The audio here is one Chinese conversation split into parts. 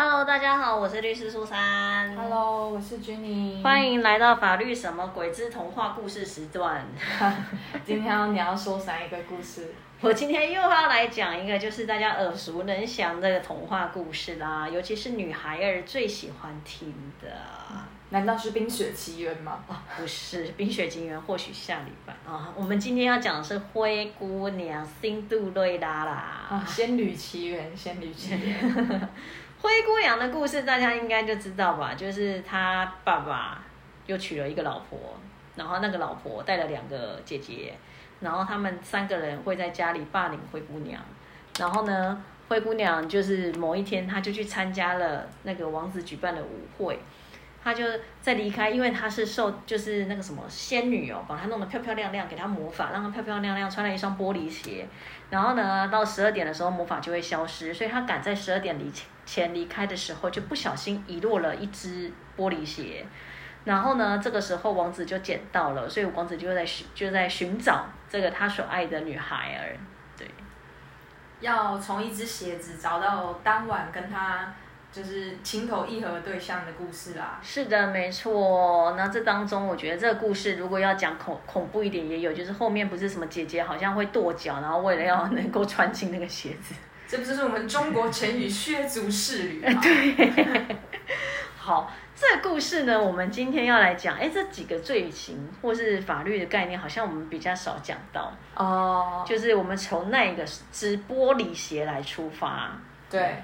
Hello，大家好，我是律师苏珊。Hello，我是 Jenny。欢迎来到法律什么鬼之童话故事时段。今天你要说哪一个故事？我今天又要来讲一个，就是大家耳熟能详的童话故事啦，尤其是女孩儿最喜欢听的。难道是《冰雪奇缘》吗？哦，不是《冰雪奇缘》，或许下礼拜啊。我们今天要讲的是《灰姑娘》辛杜瑞拉啦。啊，《仙女奇缘》，《仙女奇缘》。灰姑娘的故事大家应该就知道吧？就是她爸爸又娶了一个老婆，然后那个老婆带了两个姐姐，然后他们三个人会在家里霸凌灰姑娘。然后呢，灰姑娘就是某一天，她就去参加了那个王子举办的舞会。他就在离开，因为他是受就是那个什么仙女哦，把她弄得漂漂亮亮，给她魔法，让她漂漂亮亮，穿了一双玻璃鞋。然后呢，到十二点的时候魔法就会消失，所以她赶在十二点离前离开的时候，就不小心遗落了一只玻璃鞋。然后呢，这个时候王子就捡到了，所以王子就在寻就在寻找这个他所爱的女孩儿。对，要从一只鞋子找到当晚跟他就是情投意合的对象的故事啦。是的，没错。那这当中，我觉得这个故事如果要讲恐恐怖一点，也有，就是后面不是什么姐姐好像会跺脚，然后为了要能够穿进那个鞋子。这不就是我们中国成语“削足适履”吗？对。好，这个故事呢，我们今天要来讲，哎，这几个罪行或是法律的概念，好像我们比较少讲到。哦，就是我们从那个只玻璃鞋来出发。对。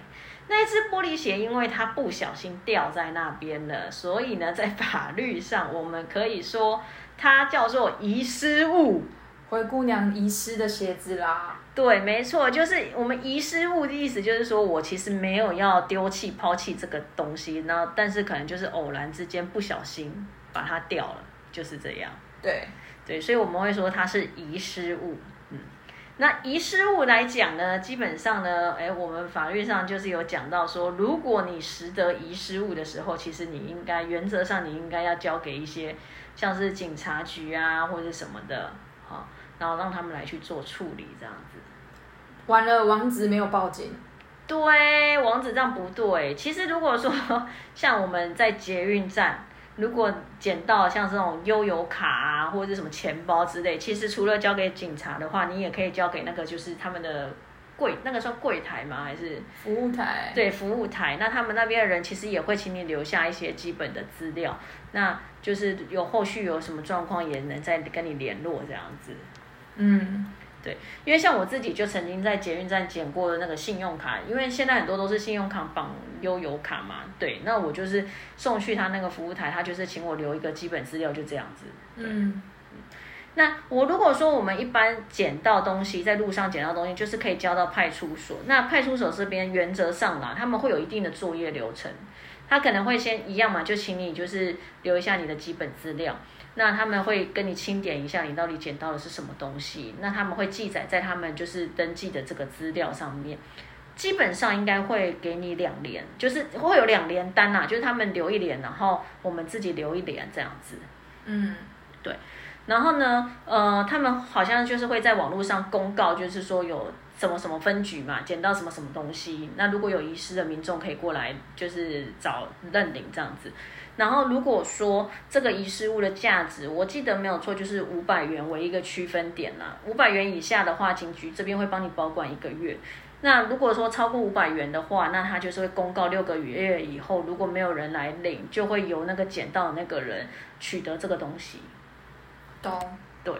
那一只玻璃鞋，因为它不小心掉在那边了，所以呢，在法律上，我们可以说它叫做遗失物。灰姑娘遗失的鞋子啦。对，没错，就是我们遗失物的意思，就是说我其实没有要丢弃、抛弃这个东西，然后但是可能就是偶然之间不小心把它掉了，就是这样。对，对，所以我们会说它是遗失物。嗯，那遗失物来讲呢，基本上呢，哎，我们法律上就是有讲到说，如果你拾得遗失物的时候，其实你应该原则上你应该要交给一些像是警察局啊或者什么的，好。然后让他们来去做处理，这样子。完了，王子没有报警。对，王子这样不对。其实如果说 像我们在捷运站，如果捡到像这种悠游卡啊，或者是什么钱包之类，其实除了交给警察的话，你也可以交给那个就是他们的柜，那个算柜台吗？还是服务台？对，服务台。那他们那边的人其实也会请你留下一些基本的资料，那就是有后续有什么状况也能再跟你联络这样子。嗯，对，因为像我自己就曾经在捷运站捡过的那个信用卡，因为现在很多都是信用卡绑悠游卡嘛，对，那我就是送去他那个服务台，他就是请我留一个基本资料，就这样子。嗯，那我如果说我们一般捡到东西，在路上捡到东西，就是可以交到派出所。那派出所这边原则上啦，他们会有一定的作业流程，他可能会先一样嘛，就请你就是留一下你的基本资料。那他们会跟你清点一下，你到底捡到的是什么东西。那他们会记载在他们就是登记的这个资料上面，基本上应该会给你两联，就是会有两联单呐、就是他们留一联，然后我们自己留一联这样子。嗯，对。然后呢，呃，他们好像就是会在网络上公告，就是说有什么什么分局嘛，捡到什么什么东西。那如果有遗失的民众可以过来，就是找认领这样子。然后如果说这个遗失物的价值，我记得没有错，就是五百元为一个区分点啦。五百元以下的话，警局这边会帮你保管一个月。那如果说超过五百元的话，那他就是会公告六个月以后，如果没有人来领，就会由那个捡到的那个人取得这个东西。懂。对，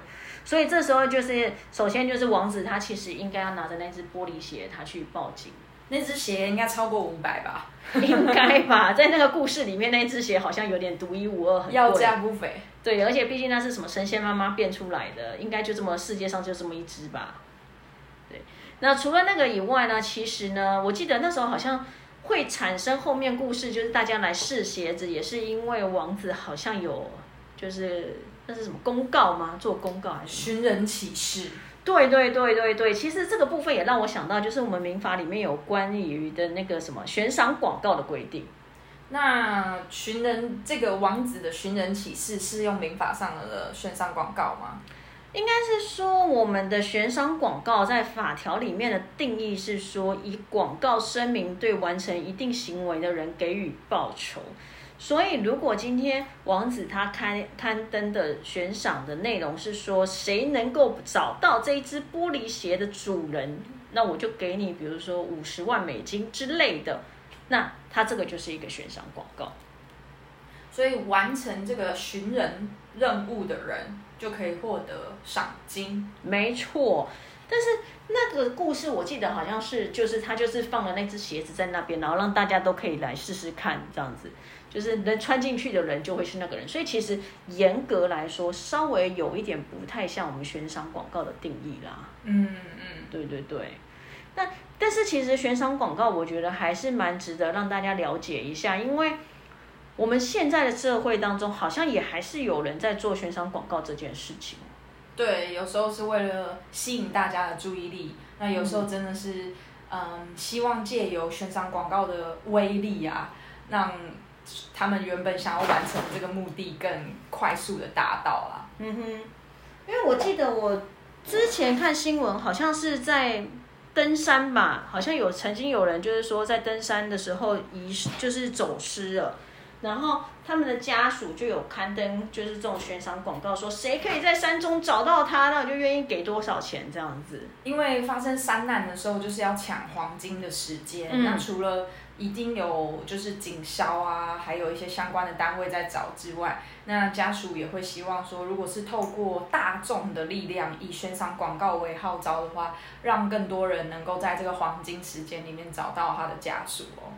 所以这时候就是首先就是王子他其实应该要拿着那只玻璃鞋，他去报警。那只鞋应该超过五百吧？应该吧，在那个故事里面，那只鞋好像有点独一无二，要价不菲。对，而且毕竟那是什么神仙妈妈变出来的，应该就这么世界上就这么一只吧。对，那除了那个以外呢，其实呢，我记得那时候好像会产生后面故事，就是大家来试鞋子，也是因为王子好像有就是那是什么公告吗？做公告还是？寻人启事。对对对对对，其实这个部分也让我想到，就是我们民法里面有关于的那个什么悬赏广告的规定。那寻人这个王子的寻人启事是用民法上的悬赏广告吗？应该是说，我们的悬赏广告在法条里面的定义是说，以广告声明对完成一定行为的人给予报酬。所以，如果今天王子他刊刊登的悬赏的内容是说，谁能够找到这一只玻璃鞋的主人，那我就给你，比如说五十万美金之类的，那他这个就是一个悬赏广告。所以，完成这个寻人任务的人。就可以获得赏金，没错。但是那个故事我记得好像是，就是他就是放了那只鞋子在那边，然后让大家都可以来试试看，这样子，就是能穿进去的人就会是那个人。所以其实严格来说，稍微有一点不太像我们悬赏广告的定义啦。嗯嗯，对对对。那但是其实悬赏广告，我觉得还是蛮值得让大家了解一下，因为。我们现在的社会当中，好像也还是有人在做悬赏广告这件事情。对，有时候是为了吸引大家的注意力，那有时候真的是，嗯，希望借由悬赏广告的威力啊，让他们原本想要完成这个目的更快速的达到啦。嗯哼，因为我记得我之前看新闻，好像是在登山吧，好像有曾经有人就是说在登山的时候遗就是走失了。然后他们的家属就有刊登，就是这种悬赏广告，说谁可以在山中找到他，那我就愿意给多少钱这样子。因为发生山难的时候，就是要抢黄金的时间。那除了一定有就是警消啊，还有一些相关的单位在找之外，那家属也会希望说，如果是透过大众的力量，以悬赏广告为号召的话，让更多人能够在这个黄金时间里面找到他的家属哦。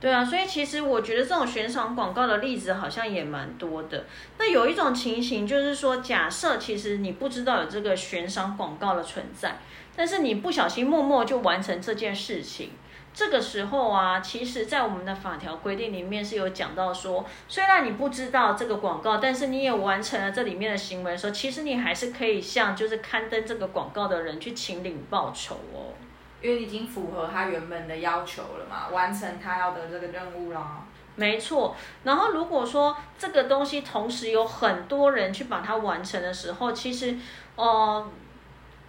对啊，所以其实我觉得这种悬赏广告的例子好像也蛮多的。那有一种情形就是说，假设其实你不知道有这个悬赏广告的存在，但是你不小心默默就完成这件事情，这个时候啊，其实在我们的法条规定里面是有讲到说，虽然你不知道这个广告，但是你也完成了这里面的行为的时候，其实你还是可以向就是刊登这个广告的人去请领报酬哦。因为已经符合他原本的要求了嘛，完成他要的这个任务啦。没错。然后如果说这个东西同时有很多人去把它完成的时候，其实，呃，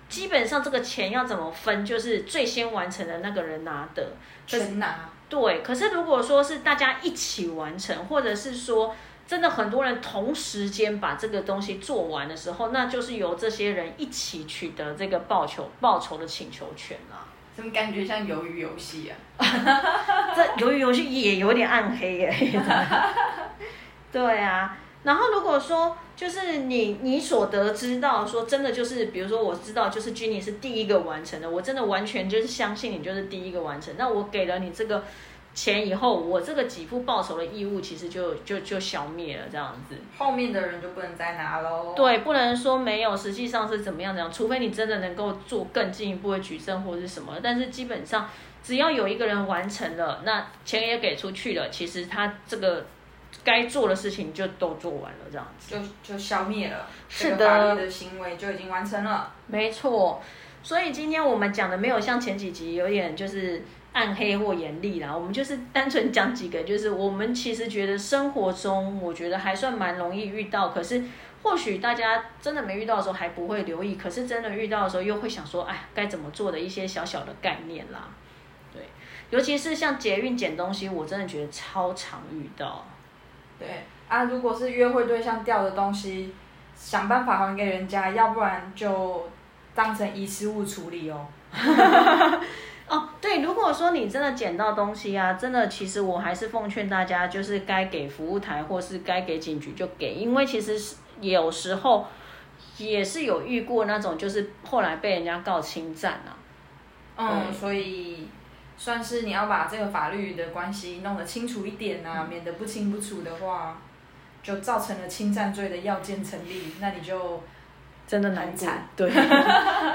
基本上这个钱要怎么分，就是最先完成的那个人拿的，全拿。对。可是如果说是大家一起完成，或者是说真的很多人同时间把这个东西做完的时候，那就是由这些人一起取得这个报酬报酬的请求权啦。怎么感觉像鱿鱼游戏啊？这鱿鱼游戏也有点暗黑耶。对啊，然后如果说就是你你所得知道说真的就是，比如说我知道就是 Jenny 是第一个完成的，我真的完全就是相信你就是第一个完成，那我给了你这个。钱以后，我这个给付报酬的义务其实就就就消灭了，这样子。后面的人就不能再拿喽。对，不能说没有，实际上是怎么样怎样，除非你真的能够做更进一步的举证或者是什么。但是基本上，只要有一个人完成了，那钱也给出去了，其实他这个该做的事情就都做完了，这样子就就消灭了。是的。法律的行为就已经完成了。没错。所以今天我们讲的没有像前几集有点就是。暗黑或严厉啦，我们就是单纯讲几个，就是我们其实觉得生活中，我觉得还算蛮容易遇到，可是或许大家真的没遇到的时候还不会留意，可是真的遇到的时候又会想说，哎，该怎么做的一些小小的概念啦。对，尤其是像捷运捡东西，我真的觉得超常遇到。对啊，如果是约会对象掉的东西，想办法还给人家，要不然就当成遗失物处理哦。哦，对，如果说你真的捡到东西啊，真的，其实我还是奉劝大家，就是该给服务台或是该给警局就给，因为其实是有时候也是有遇过那种，就是后来被人家告侵占啊。嗯，所以算是你要把这个法律的关系弄得清楚一点呐，免得不清不楚的话，就造成了侵占罪的要件成立，那你就。真的难产，对，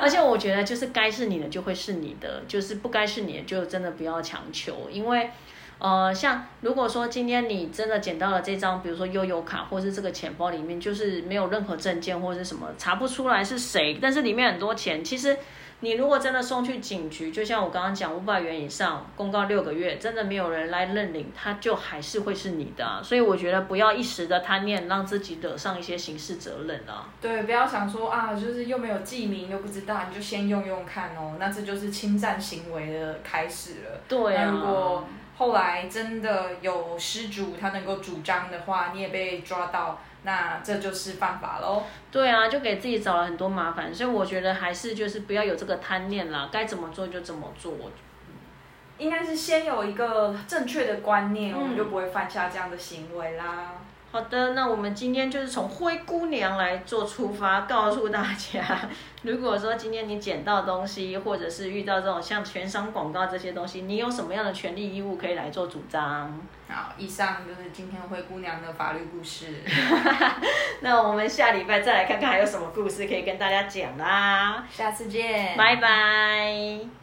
而且我觉得就是该是你的就会是你的，就是不该是你的就真的不要强求，因为，呃，像如果说今天你真的捡到了这张，比如说悠游卡，或是这个钱包里面就是没有任何证件或者是什么查不出来是谁，但是里面很多钱，其实你如果真的送去警局，就像我刚刚讲，五百元以上，公告六个月，真的没有人来认领，他就还是会是你的啊、所以我觉得不要一时的贪念，让自己惹上一些刑事责任啊。对，不要想说啊，就是又没有记名又不知道，你就先用用看哦，那这就是侵占行为的开始了。对啊，那如果后来真的有失主他能够主张的话，你也被抓到，那这就是犯法喽。对啊，就给自己找了很多麻烦，所以我觉得还是就是不要有这个贪念啦，该怎么做就怎么做。应该是先有一个正确的观念，嗯我们就不会犯下这样的行为啦。好的，那我们今天就是从灰姑娘来做出发，告诉大家，如果说今天你捡到东西，或者是遇到这种像全商广告这些东西，你有什么样的权利义务可以来做主张？好，以上就是今天灰姑娘的法律故事。那我们下礼拜再来看看还有什么故事可以跟大家讲啦，下次见，拜拜。